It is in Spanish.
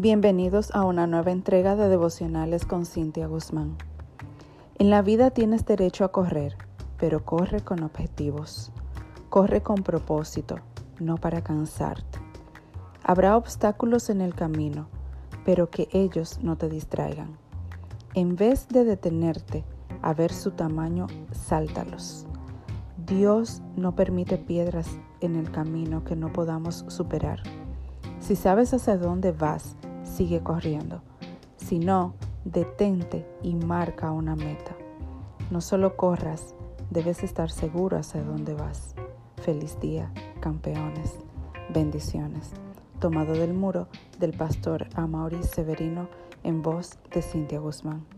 Bienvenidos a una nueva entrega de devocionales con Cintia Guzmán. En la vida tienes derecho a correr, pero corre con objetivos. Corre con propósito, no para cansarte. Habrá obstáculos en el camino, pero que ellos no te distraigan. En vez de detenerte a ver su tamaño, sáltalos. Dios no permite piedras en el camino que no podamos superar. Si sabes hacia dónde vas, sigue corriendo. Si no, detente y marca una meta. No solo corras, debes estar seguro hacia dónde vas. Feliz día, campeones. Bendiciones. Tomado del muro del pastor Amaury Severino en voz de Cintia Guzmán.